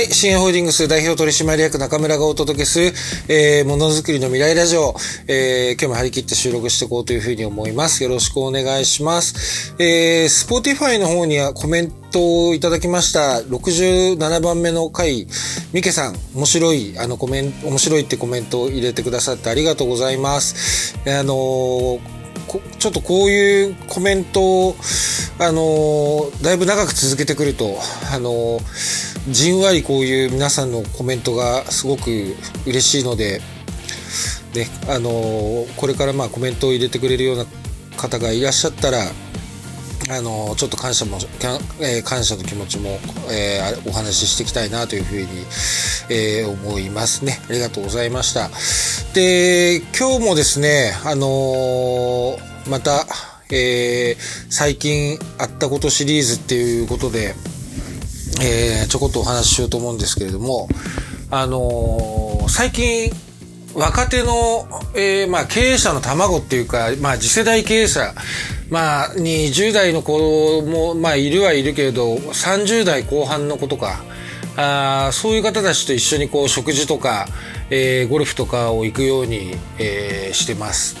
はい、新ホールディングス代表取締役中村がお届けする、えー、ものづくりの未来ラジオ、えー、今日も張り切って収録していこうというふうに思います。よろしくお願いします。えー、スポティファイの方にはコメントをいただきました。67番目の回、ミケさん、面白い、あのコメント、面白いってコメントを入れてくださってありがとうございます。あのーちょっとこういうコメントを、あのーだいぶ長く続けてくると、あのーじんわりこういう皆さんのコメントがすごく嬉しいので、ね、あのーこれからまあコメントを入れてくれるような方がいらっしゃったら、あのちょっと感謝も、えー感謝の気持ちも、えーお話ししていきたいなというふうに、えー思いますね。ありがとうございました。で、今日もですね、あのまた、えー最近あったことシリーズっていうことで、えーちょこっとお話ししようと思うんですけれども、あのー最近、若手の、えーまあ、経営者の卵っていうか、まあ、次世代経営者、まあ、20代の子も、まあ、いるはいるけれど、30代後半の子とか、あそういう方たちと一緒にこう、食事とか、えーゴルフとかを行くように、えーしてます。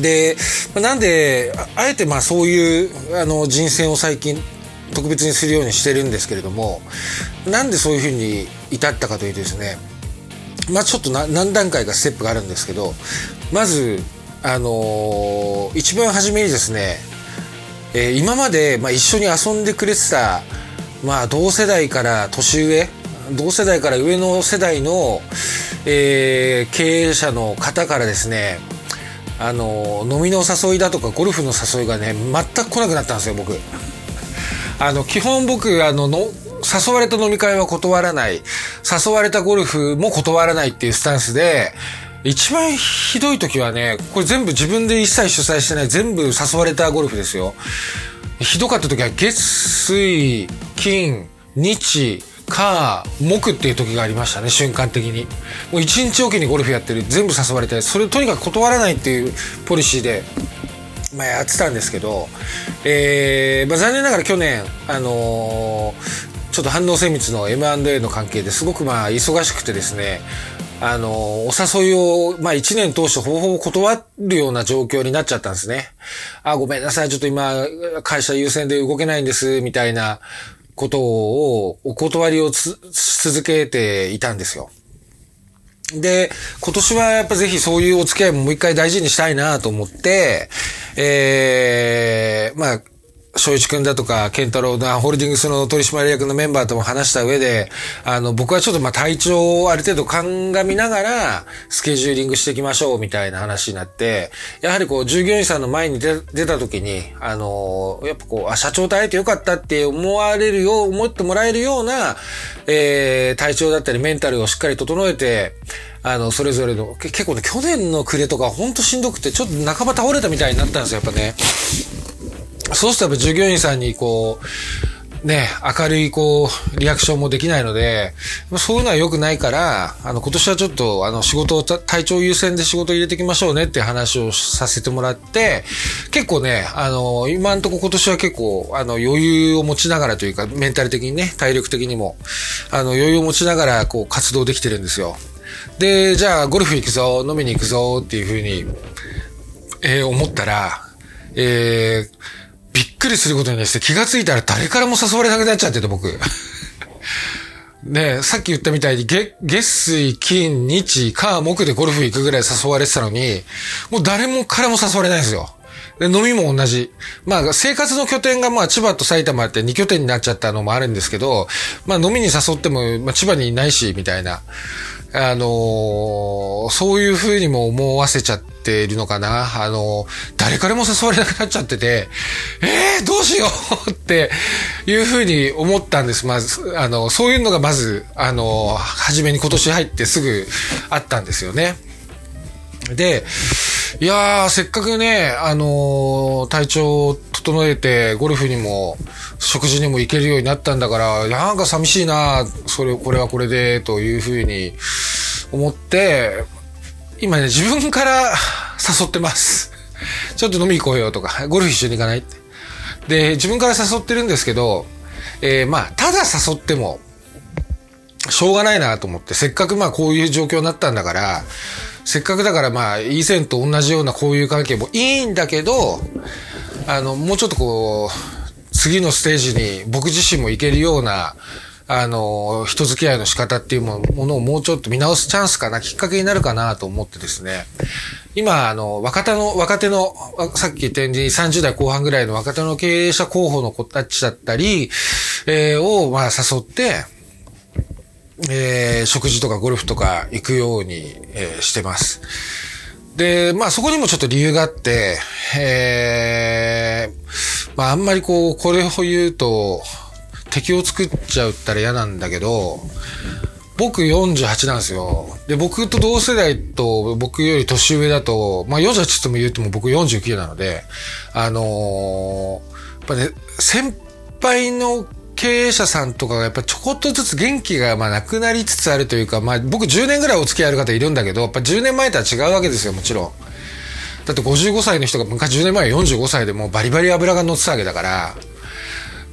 で、なんで、あえてまあそういうあの人選を最近特別にするようにしてるんですけれども、なんでそういうふうに至ったかというとですね、まあちょっと何段階かステップがあるんですけど、まず、あのー一番初めにですね、えー今まで、まあ、一緒に遊んでくれてた、まあ、同世代から年上同世代から上の世代の、えー経営者の方からですねあの飲みの誘いだとかゴルフの誘いがね全く来なくなったんですよ僕。あの基本僕あのの誘われた飲み会は断らない。誘われたゴルフも断らないっていうスタンスで一番ひどい時はねこれ全部自分で一切主催してない全部誘われたゴルフですよ。ひどかった時は月水金日火木っていう時がありましたね瞬間的に。もう一日おきにゴルフやってる全部誘われてそれとにかく断らないっていうポリシーで。まあ、やってたんですけど、えーまあ、残念ながら去年、あのーちょっと反応精密の M&A の関係ですごくまあ忙しくてですね、あのーお誘いを、まあ一年通してほぼほぼ断るような状況になっちゃったんですね。あ、ごめんなさい、ちょっと今、会社優先で動けないんです、みたいなことを、お断りを続けていたんですよ。で、今年はやっぱぜひそういうお付き合いももう一回大事にしたいなと思って、えー、まあ、正一くんだとか、健太郎な、ホールディングスの取締役のメンバーとも話した上で、あの、僕はちょっとまあ体調をある程度鑑みながら、スケジューリングしていきましょうみたいな話になって、やはりこう、従業員さんの前に出出た時に、あの、やっぱこう、あ、社長と会えてよかったって思われるよう、思ってもらえるような、えー、体調だったりメンタルをしっかり整えて、あの、それぞれの、結構ね、去年の暮れとかほんとしんどくて、ちょっと半ば倒れたみたいになったんですよ、やっぱね。そうするとやっぱ従業員さんにこう、ね、明るいこう、リアクションもできないので、そういうのは良くないから、あの、今年はちょっと、あの、仕事を、体調優先で仕事入れていきましょうねって話をさせてもらって、結構ね、あの、今んとこ今年は結構、あの、余裕を持ちながらというか、メンタル的にね、体力的にも、あの、余裕を持ちながら、こう、活動できてるんですよ。で、じゃあ、ゴルフ行くぞ、飲みに行くぞっていうふうに、えー思ったら、えーくりすることにですね、気がついたら誰からも誘われなくなっちゃってて、僕。ねえさっき言ったみたいに、月、月水、金、日、火、木でゴルフ行くぐらい誘われてたのに、もう誰もからも誘われないんですよ。で、飲みも同じ。まあ、生活の拠点がまあ、千葉と埼玉って2拠点になっちゃったのもあるんですけど、まあ、飲みに誘っても、まあ、千葉にいないし、みたいな。あのそういう風にも思わせちゃっているのかな。あの誰からも誘われなくなっちゃってて、えー、どうしようっていう風に思ったんです。まず、あの、そういうのがまず、あのー初めに今年入ってすぐあったんですよね。で、いやー、せっかくね、あのー体調を整えて、ゴルフにも、食事にも行けるようになったんだから、なんか寂しいな、それ、これはこれで、というふうに思って、今ね、自分から 誘ってます。ちょっと飲み行こうよとか、ゴルフ一緒に行かないって。で、自分から誘ってるんですけど、えーまあ、ただ誘っても、しょうがないなと思って、せっかくまあこういう状況になったんだから、せっかくだからまあ以前と同じような交友関係もいいんだけど、あの、もうちょっとこう、次のステージに僕自身も行けるような、あの、人付き合いの仕方っていうものをもうちょっと見直すチャンスかな、きっかけになるかなと思ってですね。今、あの、若手の、若手の、さっき言ったように30代後半ぐらいの若手の経営者候補の子たちだったり、えー、を、まあ誘って、えー、食事とかゴルフとか行くように、えー、してます。で、まあそこにもちょっと理由があって、えー、まああんまりこう、これを言うと、敵を作っちゃうったら嫌なんだけど、僕48なんですよ。で、僕と同世代と僕より年上だと、まあ48とも言っても僕49なので、あのー、やっぱね、先輩の経営者さんとかがやっぱちょこっとずつ元気がまあなくなりつつあるというか、まあ僕10年ぐらいお付き合いある方いるんだけど、やっぱ10年前とは違うわけですよ、もちろん。だって55歳の人が昔10年前45歳でもうバリバリ油が乗ってたわけだから、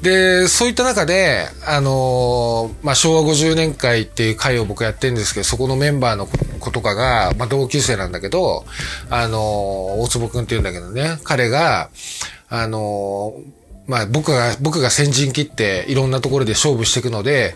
で、そういった中で、あのー、まあ、昭和50年会っていう会を僕やってるんですけど、そこのメンバーの子とかが、まあ、同級生なんだけど、あのー、大坪くんって言うんだけどね、彼が、あのーまあ僕が、僕が先陣切っていろんなところで勝負していくので、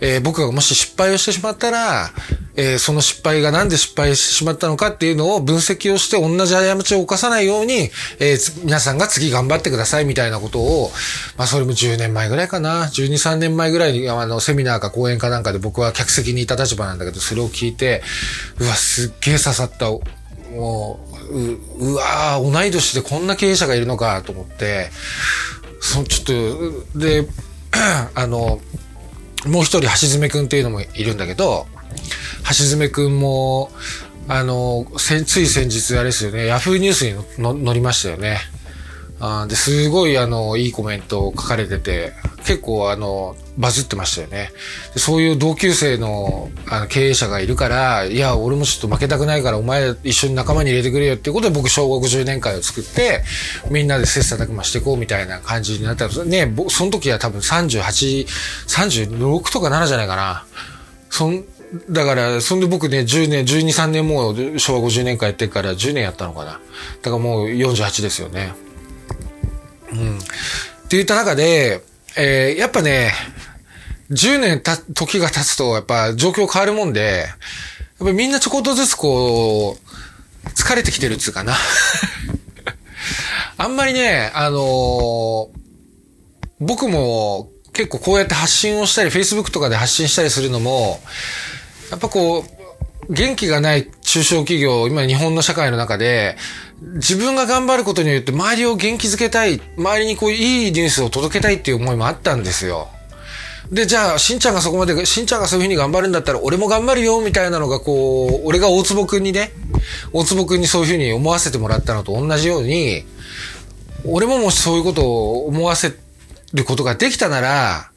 えー、僕がもし失敗をしてしまったら、えー、その失敗がなんで失敗してしまったのかっていうのを分析をして同じ過ちを犯さないように、えー、皆さんが次頑張ってくださいみたいなことを、まあそれも10年前ぐらいかな、12、3年前ぐらいにあのセミナーか講演かなんかで僕は客席にいた立場なんだけど、それを聞いて、うわ、すっげえ刺さった。もう、う、うわー、同い年でこんな経営者がいるのかと思って、そちょっと、で、あの、もう一人橋爪くんっていうのもいるんだけど、橋爪くんも、あの、つい先日あれですよね、ヤフーニュースに乗りましたよね。あですごいあの、いいコメントを書かれてて、結構あの、バズってましたよね。そういう同級生のあの経営者がいるから、いや、俺もちょっと負けたくないからお前一緒に仲間に入れてくれよっていうことで僕小学10年会を作って、みんなで切磋琢磨していこうみたいな感じになったんですね。その時は多分38、36とか7じゃないかな。そん、だから、そんで僕ね、10年、12、3年もう昭和50年間やってから10年やったのかな。だからもう48ですよね。うん。って言った中で、えー、やっぱね、10年た、時が経つと、やっぱ状況変わるもんで、やっぱみんなちょこっとずつこう、疲れてきてるっつうかな。あんまりね、あのー、僕も結構こうやって発信をしたり、Facebook とかで発信したりするのも、やっぱこう、元気がない中小企業、今日本の社会の中で、自分が頑張ることによって周りを元気づけたい、周りにこういいニュースを届けたいっていう思いもあったんですよ。で、じゃあ、しんちゃんがそこまで、しんちゃんがそういうふうに頑張るんだったら、俺も頑張るよ、みたいなのが、こう、俺が大坪くんにね、大坪くんにそういうふうに思わせてもらったのと同じように、俺ももしそういうことを思わせることができたなら、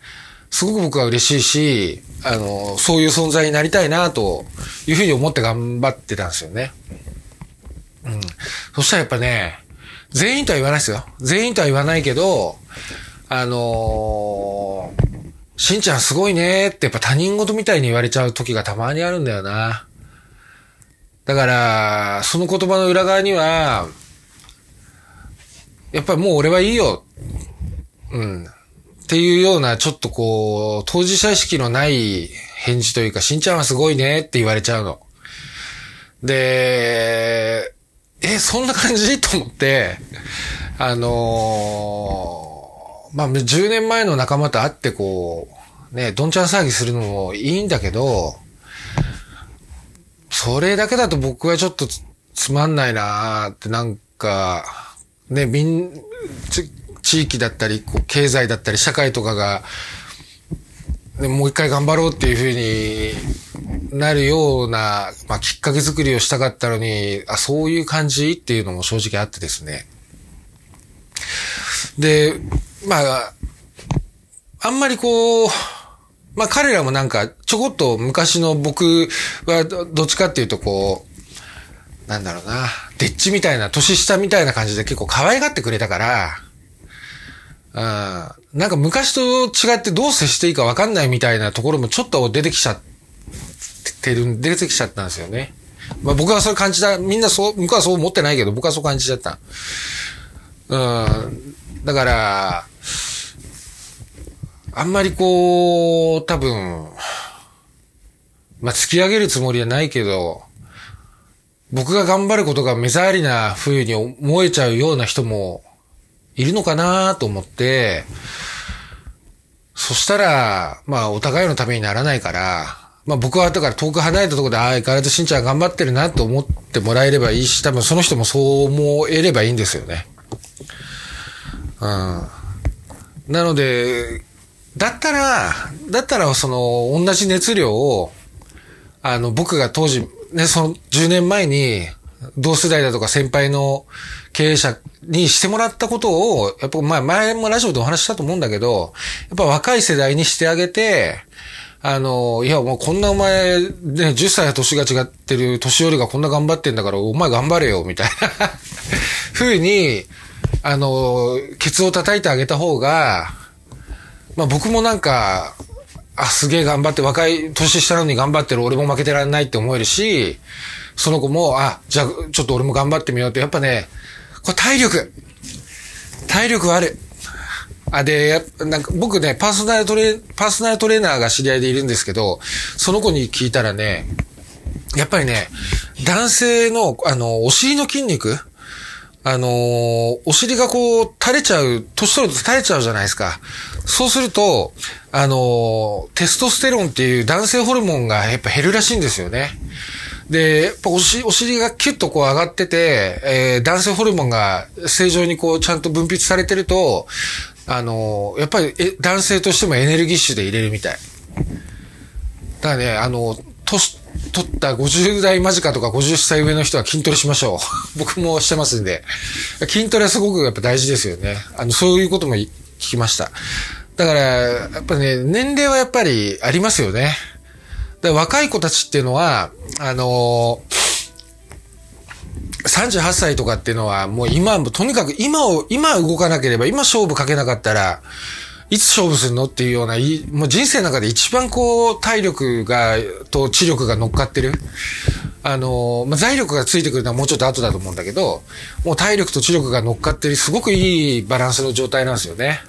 すごく僕は嬉しいし、あの、そういう存在になりたいな、というふうに思って頑張ってたんですよね。うん。そしたらやっぱね、全員とは言わないですよ。全員とは言わないけど、あのーしんちゃんすごいねってやっぱ他人事みたいに言われちゃう時がたまにあるんだよな。だから、その言葉の裏側には、やっぱりもう俺はいいよ。うん。っていうような、ちょっとこう、当事者意識のない返事というか、しんちゃんはすごいねって言われちゃうの。で、え、そんな感じ？と思って、あのーまあ、10年前の仲間と会ってこう、ね、どんちゃん騒ぎするのもいいんだけど、それだけだと僕はちょっとつまんないなーってなんか、ね、みん、地域だったり、こう経済だったり、社会とかが、ね、もう一回頑張ろうっていうふうになるような、まあ、きっかけ作りをしたかったのに、あ、そういう感じっていうのも正直あってですね。で、まあ、あんまりこう、まあ彼らもなんかちょこっと昔の僕はどっちかっていうとこう、なんだろうな、デッチみたいな、年下みたいな感じで結構可愛がってくれたから、なんか昔と違ってどう接していいか分かんないみたいなところもちょっと出てきちゃってる、出てきちゃったんですよね。まあ僕はそう感じた、みんなそう、僕はそう思ってないけど、僕はそう感じちゃった。うん。だから、あんまりこう、多分、まあ突き上げるつもりはないけど、僕が頑張ることが目障りな風に思えちゃうような人もいるのかなと思って、そしたら、まあお互いのためにならないから、まあ僕はだから遠く離れたところで、ああ、相変わらずしんちゃん頑張ってるなと思ってもらえればいいし、多分その人もそう思えればいいんですよね。うん。なので、だったら、だったらその同じ熱量を、あの僕が当時、ね、その10年前に同世代だとか先輩の経営者にしてもらったことを、やっぱまあ前もラジオでお話したと思うんだけど、やっぱ若い世代にしてあげて、あの、いやもうこんなお前、ね、10歳は年が違ってる年寄りがこんな頑張ってんだから、お前頑張れよ、みたいな 風に、あの、ケツを叩いてあげた方が、まあ僕もなんか、あ、すげえ頑張って若い、年下なのに頑張ってる俺も負けてられないって思えるし、その子も、あ、じゃあちょっと俺も頑張ってみようって、やっぱね、これ体力。体力ある。あ、で、なんか僕ね、パーソナルトレ、パーソナルトレーナーが知り合いでいるんですけど、その子に聞いたらね、やっぱりね、男性の、あの、お尻の筋肉あの、お尻がこう、垂れちゃう、年取ると垂れちゃうじゃないですか。そうすると、あの、テストステロンっていう男性ホルモンがやっぱ減るらしいんですよね。で、やっぱお尻お尻がキュッとこう上がってて、えー、男性ホルモンが正常にこうちゃんと分泌されてると、あのー、やっぱりえ男性としてもエネルギッシュで入れるみたい。だからね、あの、年、取った50代間近とか50歳上の人は筋トレしましょう。僕もしてますんで。筋トレはすごくやっぱ大事ですよね。あの、そういうことも聞きました。だから、やっぱね、年齢はやっぱりありますよね。だ若い子たちっていうのは、あのー、38歳とかっていうのは、もう今、とにかく今を、今動かなければ、今勝負かけなかったら、いつ勝負するのっていうような、もう人生の中で一番こう、体力が、と知力が乗っかってる。あの、まあ、財力がついてくるのはもうちょっと後だと思うんだけど、もう体力と知力が乗っかってる、すごくいいバランスの状態なんですよね。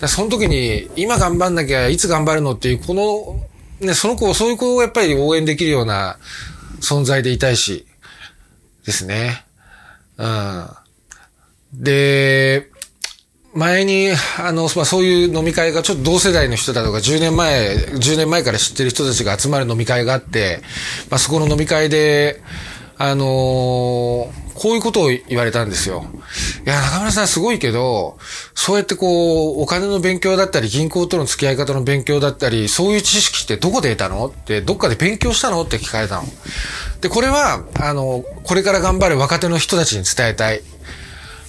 だその時に、今頑張んなきゃいつ頑張るのっていう、この、ね、その子、そういう子をやっぱり応援できるような存在でいたいし、ですね。うん。で、前に、あの、まあ、そういう飲み会がちょっと同世代の人だとか、10年前、10年前から知ってる人たちが集まる飲み会があって、まあ、そこの飲み会で、あのー、こういうことを言われたんですよ。いや、中村さんすごいけど、そうやってこう、お金の勉強だったり、銀行との付き合い方の勉強だったり、そういう知識ってどこで得たの？って、どっかで勉強したの？って聞かれたの。で、これは、あの、これから頑張る若手の人たちに伝えたい。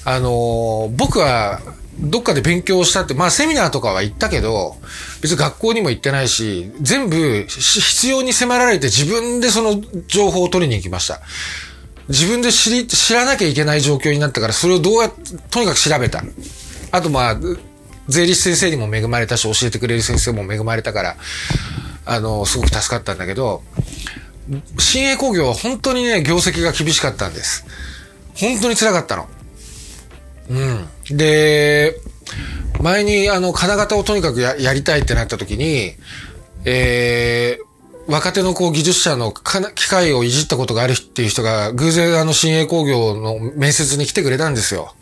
あの、僕は、どっかで勉強したって、まあセミナーとかは行ったけど、別に学校にも行ってないし、全部必要に迫られて自分でその情報を取りに行きました。自分で知り、知らなきゃいけない状況になったから、それをどうやって、とにかく調べた。あとまあ、税理士先生にも恵まれたし、教えてくれる先生も恵まれたから、あの、すごく助かったんだけど、新栄工業は本当にね、業績が厳しかったんです。本当に辛かったの。うん。で、前にあの、金型をとにかくややりたいってなった時に、えー、若手のこう技術者の機械をいじったことがあるっていう人が偶然あの新栄工業の面接に来てくれたんですよ。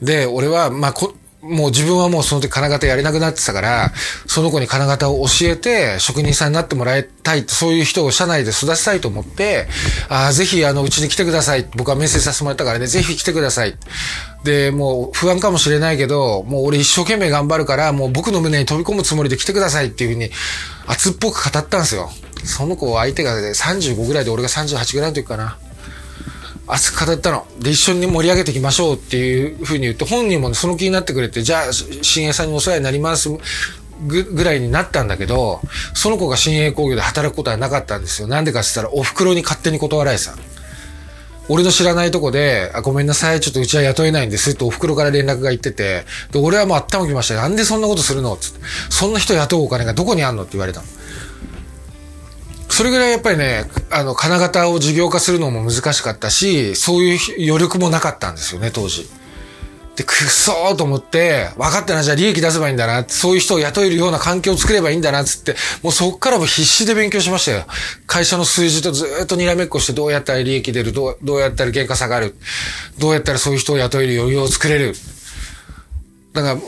で、俺は、ま、こ、もう自分はもうその時金型やれなくなってたから、その子に金型を教えて職人さんになってもらいたいそういう人を社内で育てたいと思って、ああ、ぜひあの、うちに来てください。僕は面接させてもらったからね、ぜひ来てください。で、もう不安かもしれないけど、もう俺一生懸命頑張るから、もう僕の胸に飛び込むつもりで来てくださいっていうふうに熱っぽく語ったんですよ。その子相手が、ね、35ぐらいで俺が38ぐらいの時かな。熱く語ったの。で、一緒に盛り上げていきましょうっていうふうに言って、本人もその気になってくれて、じゃあ、新栄さんにお世話になりますぐ、ぐらいになったんだけど、その子が新栄工業で働くことはなかったんですよ。なんでかって言ったら、お袋に勝手に断られてた。俺の知らないとこで、あ、ごめんなさい、ちょっとうちは雇えないんですってお袋から連絡が行ってて、で、俺はもう頭きましたなんでそんなことするの？つって。そんな人雇うお金がどこにあんの？って言われたの。それぐらいやっぱりね、あの、金型を事業化するのも難しかったし、そういう余力もなかったんですよね、当時。で、くっそーと思って、分かったな、じゃあ利益出せばいいんだな、そういう人を雇えるような環境を作ればいいんだな、つって、もうそっからも必死で勉強しましたよ。会社の数字とずっとにらめっこして、どうやったら利益出る、どう、どうやったら原価下がる、どうやったらそういう人を雇える余裕を作れる。だから、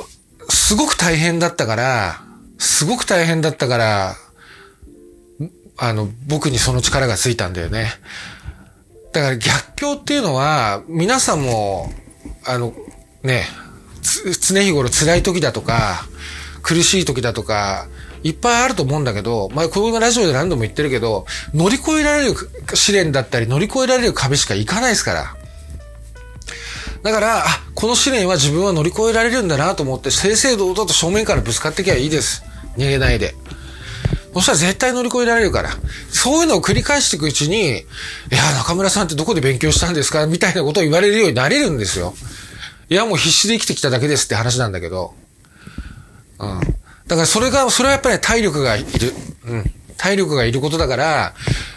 すごく大変だったから、すごく大変だったから、あの、僕にその力がついたんだよね。だから逆境っていうのは、皆さんも、あの、ね、常日頃辛い時だとか、苦しい時だとか、いっぱいあると思うんだけど、まあ、このラジオで何度も言ってるけど、乗り越えられる試練だったり、乗り越えられる壁しかいかないですから。だから、あ、この試練は自分は乗り越えられるんだなと思って、正々堂々と正面からぶつかってきゃいいです。逃げないで。そしたら絶対乗り越えられるから。そういうのを繰り返していくうちに、いや、中村さんってどこで勉強したんですか？みたいなことを言われるようになれるんですよ。いや、もう必死で生きてきただけですって話なんだけど。うん。だからそれが、それはやっぱり体力がいる。うん。体力がいることだから、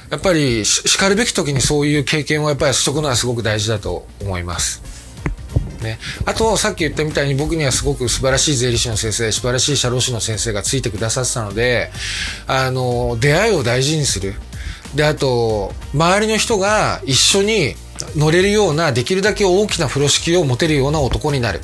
やっぱり叱るべき時にそういう経験をやっぱりしとくのはすごく大事だと思います。ね。あと、さっき言ったみたいに僕にはすごく素晴らしい税理士の先生、素晴らしい社労士の先生がついてくださってたので、あの、出会いを大事にする。で、あと、周りの人が一緒に乗れるような、できるだけ大きな風呂敷を持てるような男になる。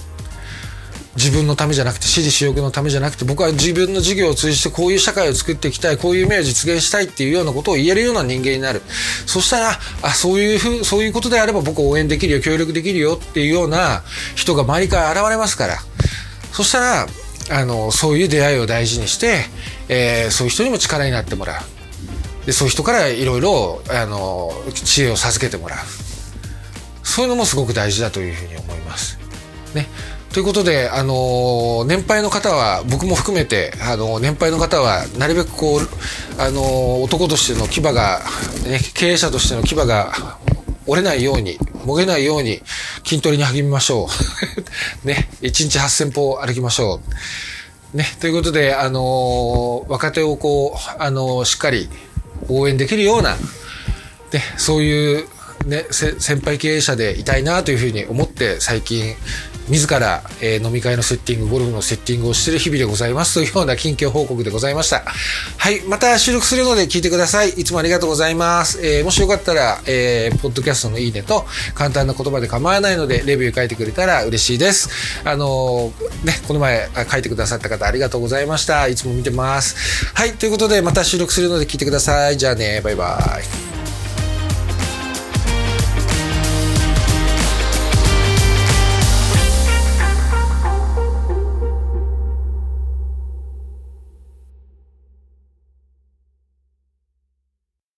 自分のためじゃなくて、私利私欲のためじゃなくて、僕は自分の事業を通じてこういう社会を作っていきたい、こういう夢を実現したいっていうようなことを言えるような人間になる。そしたら、あ、そういうふう、そういうことであれば僕応援できるよ、協力できるよっていうような人が周りから現れますから。そしたら、あの、そういう出会いを大事にして、えー、そういう人にも力になってもらう。で、そういう人からいろいろ、知恵を授けてもらう。そういうのもすごく大事だというふうに。ね。ということで、あの年配の方は、僕も含めて、あの年配の方は、なるべくこう、あの男としての牙が、ね、経営者としての牙が折れないように、もげないように、筋トレに励みましょう。ね、1日8000歩歩きましょう。ね、ということで、あの若手をこう、あのしっかり応援できるような、ね、そういうね、先輩経営者でいたいなというふうに思って最近自ら、えー、飲み会のセッティング、ゴルフのセッティングをしている日々でございますというような近況報告でございました。はい、また収録するので聞いてください。いつもありがとうございます。えー、もしよかったら、えー、ポッドキャストのいいねと簡単な言葉で構わないのでレビュー書いてくれたら嬉しいです。あのー、ね、この前書いてくださった方ありがとうございました。いつも見てます。はい、ということでまた収録するので聞いてください。じゃあね、バイバイ。